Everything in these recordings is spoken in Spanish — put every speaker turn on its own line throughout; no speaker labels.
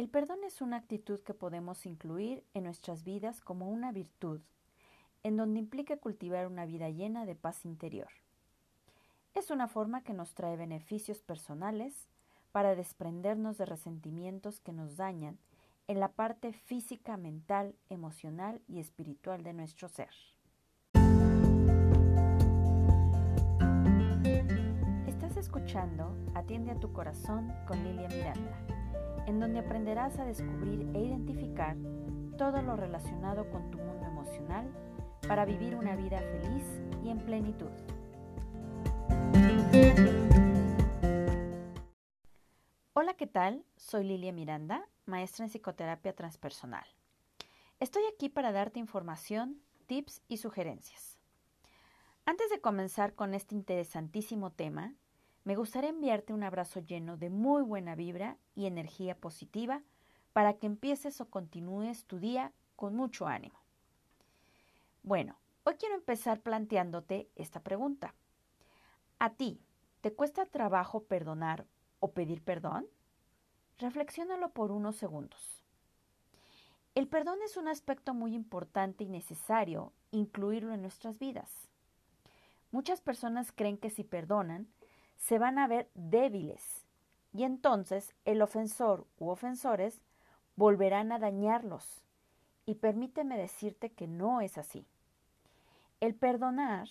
El perdón es una actitud que podemos incluir en nuestras vidas como una virtud, en donde implica cultivar una vida llena de paz interior. Es una forma que nos trae beneficios personales para desprendernos de resentimientos que nos dañan en la parte física, mental, emocional y espiritual de nuestro ser. Estás escuchando Atiende a tu corazón con Lilia Miranda, en donde aprenderás a descubrir e identificar todo lo relacionado con tu mundo emocional para vivir una vida feliz y en plenitud. Hola, ¿qué tal? Soy Lilia Miranda, maestra en psicoterapia transpersonal. Estoy aquí para darte información, tips y sugerencias. Antes de comenzar con este interesantísimo tema, me gustaría enviarte un abrazo lleno de muy buena vibra y energía positiva para que empieces o continúes tu día con mucho ánimo. Bueno, hoy quiero empezar planteándote esta pregunta. ¿A ti te cuesta trabajo perdonar o pedir perdón? Reflexiónalo por unos segundos. El perdón es un aspecto muy importante y necesario incluirlo en nuestras vidas. Muchas personas creen que si perdonan, se van a ver débiles y entonces el ofensor u ofensores volverán a dañarlos. Y permíteme decirte que no es así. El perdonar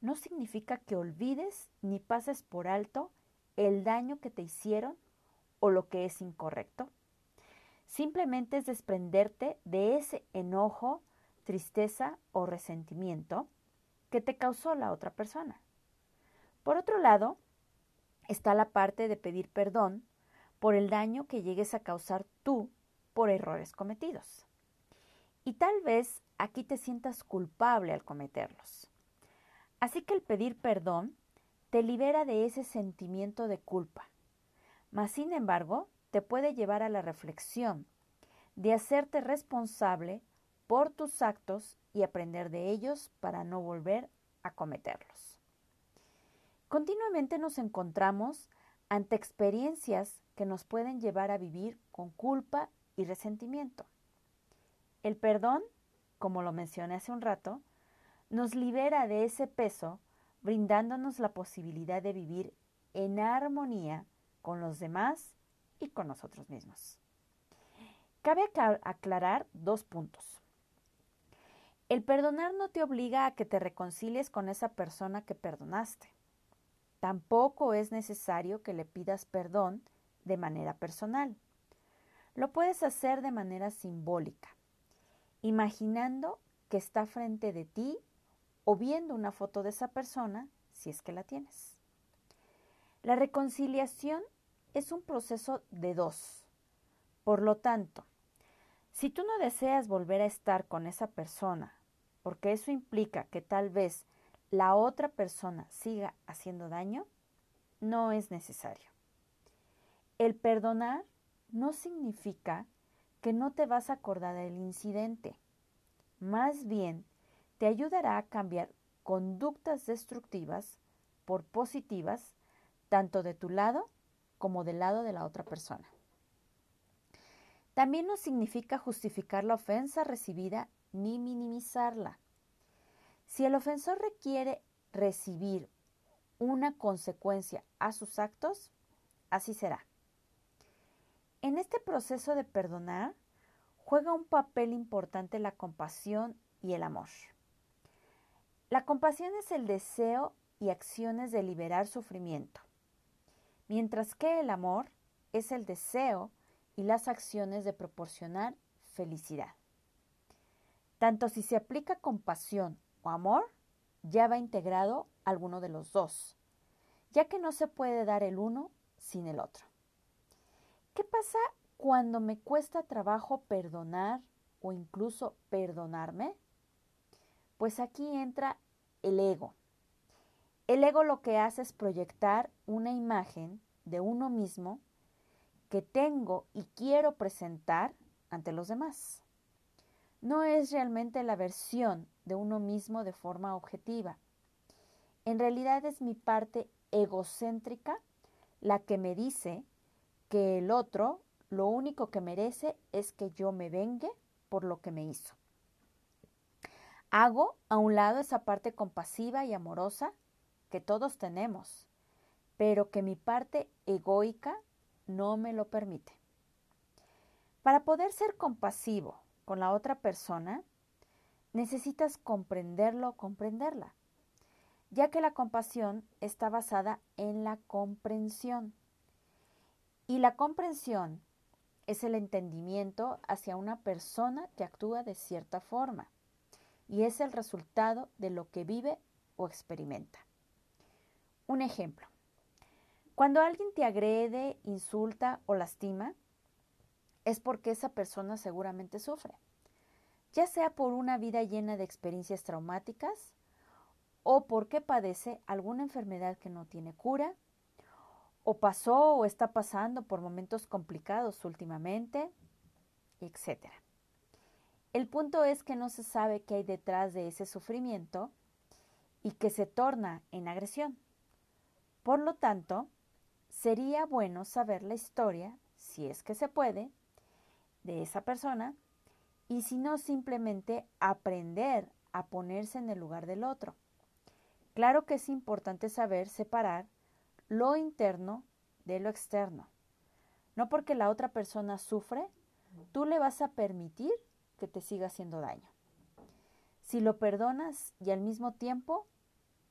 no significa que olvides ni pases por alto el daño que te hicieron o lo que es incorrecto. Simplemente es desprenderte de ese enojo, tristeza o resentimiento que te causó la otra persona. Por otro lado, está la parte de pedir perdón por el daño que llegues a causar tú por errores cometidos. Y tal vez aquí te sientas culpable al cometerlos. Así que el pedir perdón te libera de ese sentimiento de culpa. Mas, sin embargo, te puede llevar a la reflexión de hacerte responsable por tus actos y aprender de ellos para no volver a cometerlos. Continuamente nos encontramos ante experiencias que nos pueden llevar a vivir con culpa y resentimiento. El perdón, como lo mencioné hace un rato, nos libera de ese peso, brindándonos la posibilidad de vivir en armonía con los demás y con nosotros mismos. Cabe aclarar dos puntos. El perdonar no te obliga a que te reconcilies con esa persona que perdonaste. Tampoco es necesario que le pidas perdón de manera personal. Lo puedes hacer de manera simbólica, imaginando que está frente de ti o viendo una foto de esa persona si es que la tienes. La reconciliación es un proceso de dos. Por lo tanto, si tú no deseas volver a estar con esa persona, porque eso implica que tal vez la otra persona siga haciendo daño, no es necesario. El perdonar no significa que no te vas a acordar del incidente. Más bien, te ayudará a cambiar conductas destructivas por positivas, tanto de tu lado como del lado de la otra persona. También no significa justificar la ofensa recibida ni minimizarla. Si el ofensor requiere recibir una consecuencia a sus actos, así será. En este proceso de perdonar juega un papel importante la compasión y el amor. La compasión es el deseo y acciones de liberar sufrimiento, mientras que el amor es el deseo y las acciones de proporcionar felicidad. Tanto si se aplica compasión o amor, ya va integrado alguno de los dos, ya que no se puede dar el uno sin el otro. ¿Qué pasa cuando me cuesta trabajo perdonar o incluso perdonarme? Pues aquí entra el ego. El ego lo que hace es proyectar una imagen de uno mismo que tengo y quiero presentar ante los demás. No es realmente la versión de uno mismo de forma objetiva. En realidad es mi parte egocéntrica la que me dice que el otro lo único que merece es que yo me vengue por lo que me hizo. Hago a un lado esa parte compasiva y amorosa que todos tenemos, pero que mi parte egoica no me lo permite. Para poder ser compasivo con la otra persona, necesitas comprenderlo o comprenderla, ya que la compasión está basada en la comprensión. Y la comprensión es el entendimiento hacia una persona que actúa de cierta forma y es el resultado de lo que vive o experimenta. Un ejemplo. Cuando alguien te agrede, insulta o lastima, es porque esa persona seguramente sufre, ya sea por una vida llena de experiencias traumáticas o porque padece alguna enfermedad que no tiene cura, o pasó o está pasando por momentos complicados últimamente, etc. El punto es que no se sabe qué hay detrás de ese sufrimiento y que se torna en agresión. Por lo tanto, sería bueno saber la historia, si es que se puede, de esa persona y si no simplemente aprender a ponerse en el lugar del otro. Claro que es importante saber separar lo interno de lo externo. No porque la otra persona sufre, tú le vas a permitir que te siga haciendo daño. Si lo perdonas y al mismo tiempo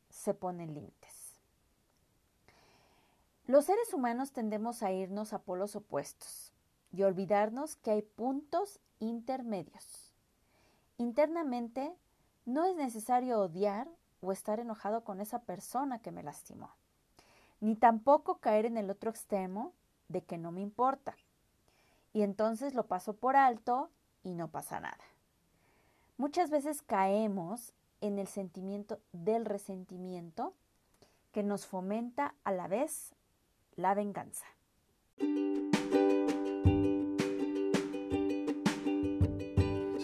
se ponen límites. Los seres humanos tendemos a irnos a polos opuestos y olvidarnos que hay puntos intermedios. Internamente no es necesario odiar o estar enojado con esa persona que me lastimó, ni tampoco caer en el otro extremo de que no me importa. Y entonces lo paso por alto y no pasa nada. Muchas veces caemos en el sentimiento del resentimiento que nos fomenta a la vez la venganza.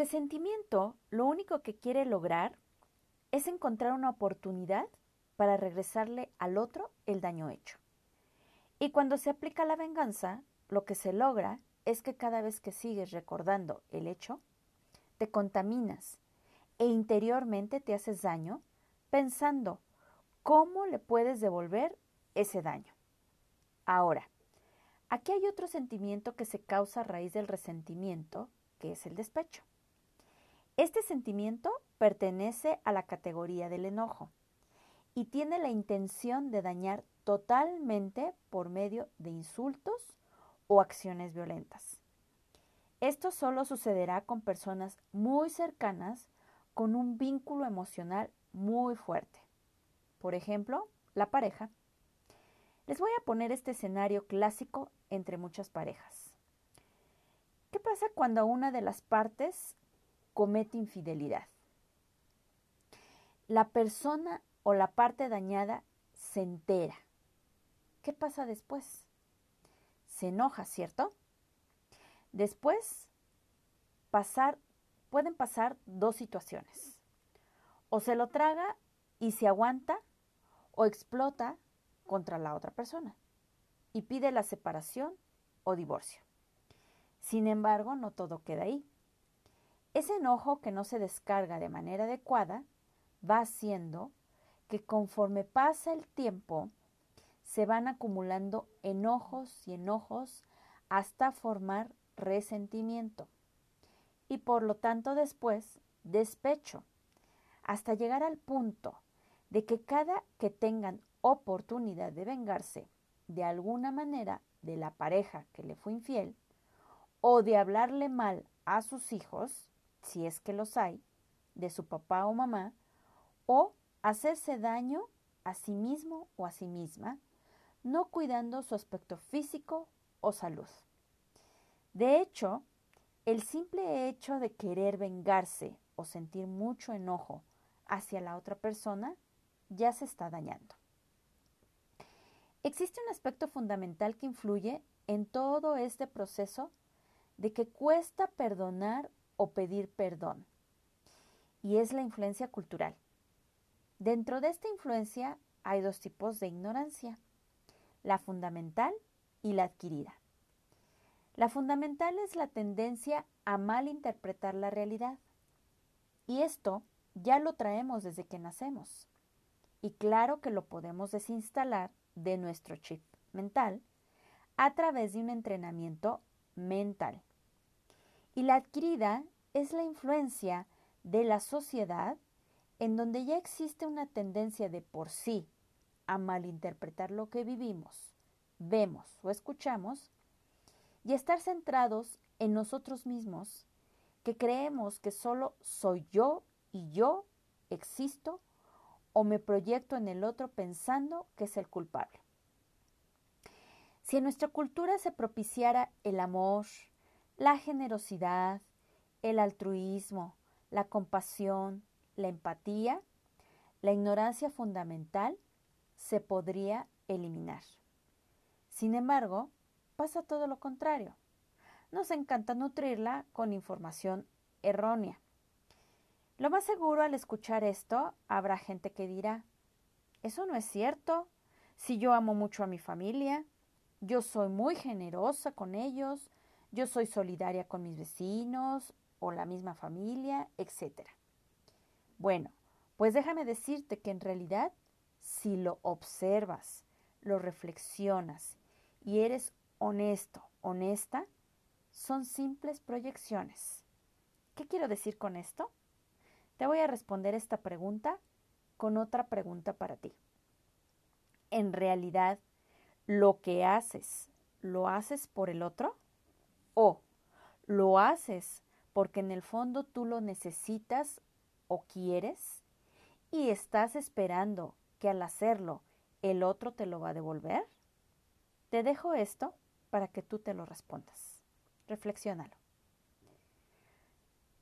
Resentimiento lo único que quiere lograr es encontrar una oportunidad para regresarle al otro el daño hecho. Y cuando se aplica la venganza, lo que se logra es que cada vez que sigues recordando el hecho, te contaminas e interiormente te haces daño pensando cómo le puedes devolver ese daño. Ahora, aquí hay otro sentimiento que se causa a raíz del resentimiento, que es el despecho. Este sentimiento pertenece a la categoría del enojo y tiene la intención de dañar totalmente por medio de insultos o acciones violentas. Esto solo sucederá con personas muy cercanas con un vínculo emocional muy fuerte. Por ejemplo, la pareja. Les voy a poner este escenario clásico entre muchas parejas. ¿Qué pasa cuando una de las partes comete infidelidad. La persona o la parte dañada se entera. ¿Qué pasa después? Se enoja, ¿cierto? Después, pueden pasar dos situaciones. O se lo traga y se aguanta o explota contra la otra persona y pide la separación o divorcio. Sin embargo, no todo queda ahí. Ese enojo que no se descarga de manera adecuada va haciendo que conforme pasa el tiempo se van acumulando enojos y enojos hasta formar resentimiento. Y por lo tanto después despecho hasta llegar al punto de que cada que tengan oportunidad de vengarse de alguna manera de la pareja que le fue infiel o de hablarle mal a sus hijos, si es que los hay, de su papá o mamá, o hacerse daño a sí mismo o a sí misma, no cuidando su aspecto físico o salud. De hecho, el simple hecho de querer vengarse o sentir mucho enojo hacia la otra persona ya se está dañando. Existe un aspecto fundamental que influye en todo este proceso de que cuesta perdonar o pedir perdón, y es la influencia cultural. Dentro de esta influencia hay dos tipos de ignorancia, la fundamental y la adquirida. La fundamental es la tendencia a malinterpretar la realidad, y esto ya lo traemos desde que nacemos. Y claro que lo podemos desinstalar de nuestro chip mental a través de un entrenamiento mental. Y la adquirida es la influencia de la sociedad en donde ya existe una tendencia de por sí a malinterpretar lo que vivimos, vemos o escuchamos y estar centrados en nosotros mismos, que creemos que solo soy yo y yo existo o me proyecto en el otro pensando que es el culpable. Si en nuestra cultura se propiciara el amor, la generosidad, el altruismo, la compasión, la empatía, la ignorancia fundamental se podría eliminar. Sin embargo, pasa todo lo contrario. Nos encanta nutrirla con información errónea. Lo más seguro al escuchar esto, habrá gente que dirá, eso no es cierto, si yo amo mucho a mi familia, yo soy muy generosa con ellos, yo soy solidaria con mis vecinos o la misma familia, etc. Bueno, pues déjame decirte que en realidad, si lo observas, lo reflexionas y eres honesto, honesta, son simples proyecciones. ¿Qué quiero decir con esto? Te voy a responder esta pregunta con otra pregunta para ti. ¿En realidad lo que haces, lo haces por el otro? ¿O lo haces porque en el fondo tú lo necesitas o quieres y estás esperando que al hacerlo el otro te lo va a devolver? Te dejo esto para que tú te lo respondas. Reflexiónalo.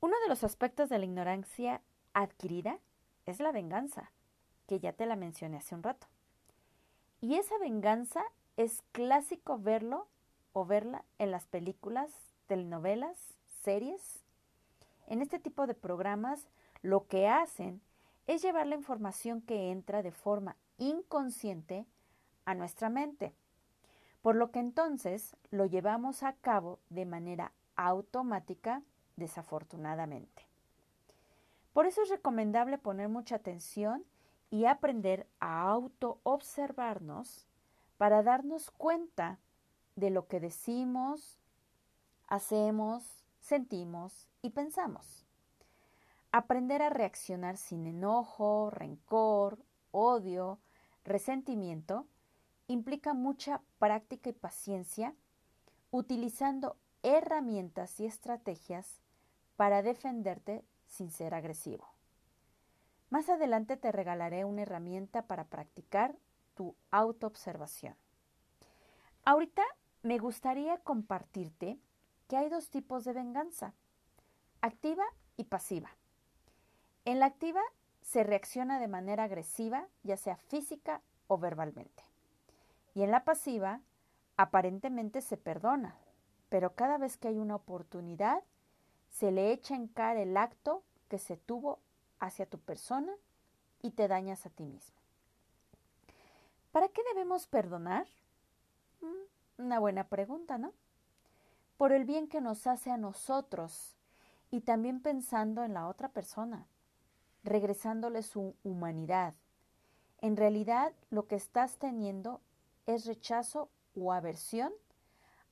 Uno de los aspectos de la ignorancia adquirida es la venganza, que ya te la mencioné hace un rato. Y esa venganza es clásico verlo o verla en las películas, telenovelas, series. En este tipo de programas lo que hacen es llevar la información que entra de forma inconsciente a nuestra mente, por lo que entonces lo llevamos a cabo de manera automática, desafortunadamente. Por eso es recomendable poner mucha atención y aprender a auto-observarnos para darnos cuenta de lo que decimos, hacemos, sentimos y pensamos. Aprender a reaccionar sin enojo, rencor, odio, resentimiento implica mucha práctica y paciencia utilizando herramientas y estrategias para defenderte sin ser agresivo. Más adelante te regalaré una herramienta para practicar tu autoobservación. Ahorita me gustaría compartirte que hay dos tipos de venganza, activa y pasiva. En la activa se reacciona de manera agresiva, ya sea física o verbalmente. Y en la pasiva, aparentemente se perdona, pero cada vez que hay una oportunidad, se le echa en cara el acto que se tuvo hacia tu persona y te dañas a ti mismo. ¿Para qué debemos perdonar? Una buena pregunta, ¿no? Por el bien que nos hace a nosotros y también pensando en la otra persona, regresándole su humanidad. En realidad lo que estás teniendo es rechazo o aversión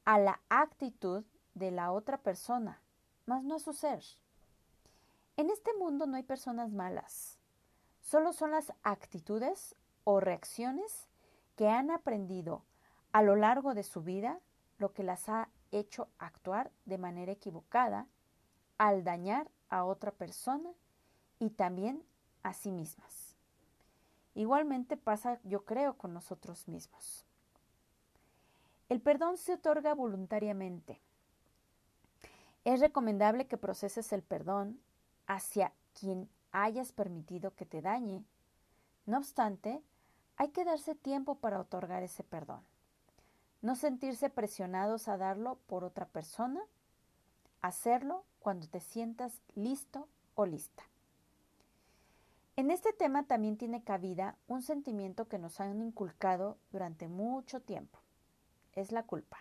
a la actitud de la otra persona mas no a su ser. En este mundo no hay personas malas, solo son las actitudes o reacciones que han aprendido a lo largo de su vida lo que las ha hecho actuar de manera equivocada al dañar a otra persona y también a sí mismas. Igualmente pasa, yo creo, con nosotros mismos. El perdón se otorga voluntariamente. Es recomendable que proceses el perdón hacia quien hayas permitido que te dañe. No obstante, hay que darse tiempo para otorgar ese perdón. No sentirse presionados a darlo por otra persona. Hacerlo cuando te sientas listo o lista. En este tema también tiene cabida un sentimiento que nos han inculcado durante mucho tiempo. Es la culpa.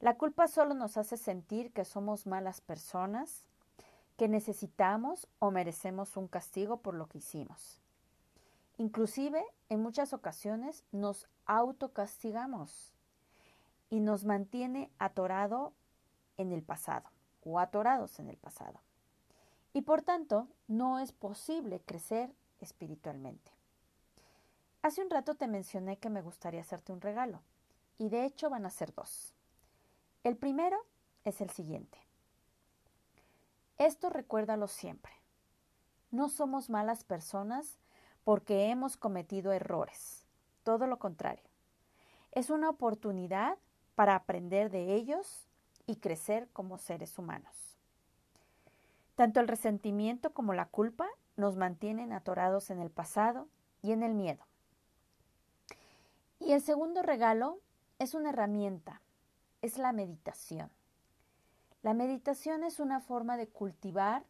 La culpa solo nos hace sentir que somos malas personas, que necesitamos o merecemos un castigo por lo que hicimos. Inclusive, en muchas ocasiones nos autocastigamos y nos mantiene atorado en el pasado o atorados en el pasado. Y por tanto, no es posible crecer espiritualmente. Hace un rato te mencioné que me gustaría hacerte un regalo, y de hecho van a ser dos. El primero es el siguiente. Esto recuérdalo siempre. No somos malas personas porque hemos cometido errores. Todo lo contrario. Es una oportunidad para aprender de ellos y crecer como seres humanos. Tanto el resentimiento como la culpa nos mantienen atorados en el pasado y en el miedo. Y el segundo regalo es una herramienta, es la meditación. La meditación es una forma de cultivar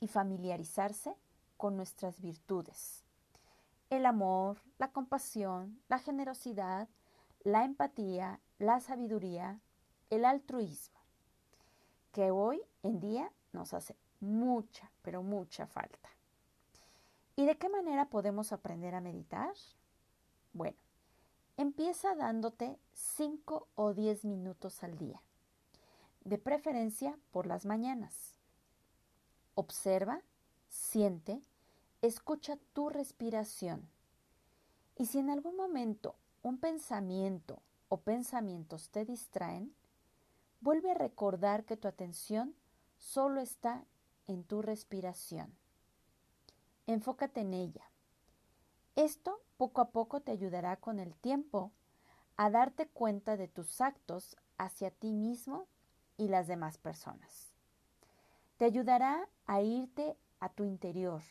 y familiarizarse con nuestras virtudes el amor, la compasión, la generosidad, la empatía, la sabiduría, el altruismo, que hoy en día nos hace mucha, pero mucha falta. ¿Y de qué manera podemos aprender a meditar? Bueno, empieza dándote 5 o 10 minutos al día, de preferencia por las mañanas. Observa, siente escucha tu respiración. Y si en algún momento un pensamiento o pensamientos te distraen, vuelve a recordar que tu atención solo está en tu respiración. Enfócate en ella. Esto poco a poco te ayudará con el tiempo a darte cuenta de tus actos hacia ti mismo y las demás personas. Te ayudará a irte a tu interior,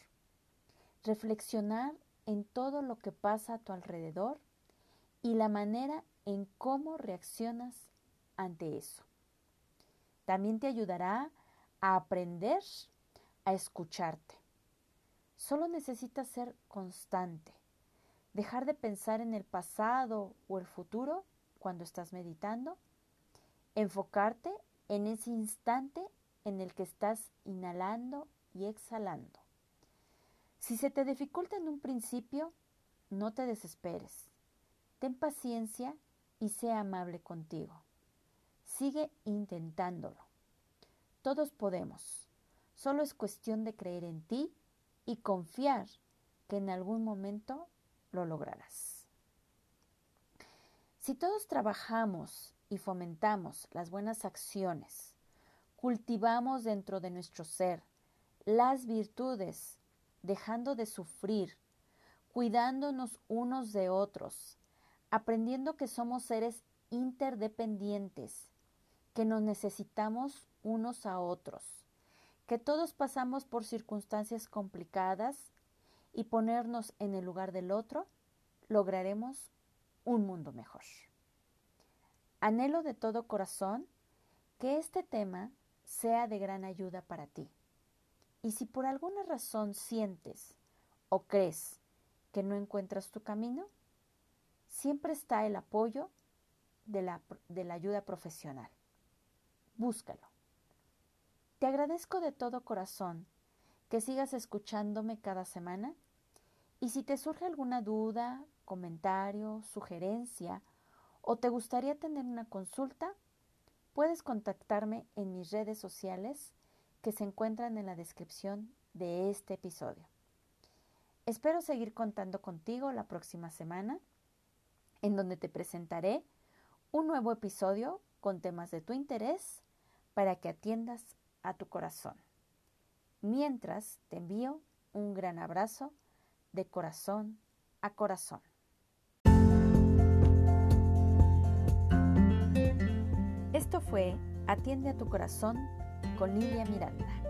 reflexionar en todo lo que pasa a tu alrededor y la manera en cómo reaccionas ante eso. También te ayudará a aprender a escucharte. Solo necesitas ser constante, dejar de pensar en el pasado o el futuro cuando estás meditando, enfocarte en ese instante en el que estás inhalando y exhalando. Si se te dificulta en un principio, no te desesperes. Ten paciencia y sea amable contigo. Sigue intentándolo. Todos podemos. Solo es cuestión de creer en ti y confiar que en algún momento lo lograrás. Si todos trabajamos y fomentamos las buenas acciones, cultivamos dentro de nuestro ser las virtudes dejando de sufrir, cuidándonos unos de otros, aprendiendo que somos seres interdependientes, que nos necesitamos unos a otros, que todos pasamos por circunstancias complicadas y ponernos en el lugar del otro, lograremos un mundo mejor. Anhelo de todo corazón que este tema sea de gran ayuda para ti. Y si por alguna razón sientes o crees que no encuentras tu camino, siempre está el apoyo de la, de la ayuda profesional. Búscalo. Te agradezco de todo corazón que sigas escuchándome cada semana y si te surge alguna duda, comentario, sugerencia o te gustaría tener una consulta, puedes contactarme en mis redes sociales que se encuentran en la descripción de este episodio. Espero seguir contando contigo la próxima semana, en donde te presentaré un nuevo episodio con temas de tu interés para que atiendas a tu corazón. Mientras te envío un gran abrazo de corazón a corazón. fue Atiende a tu corazón con Lilia Miranda.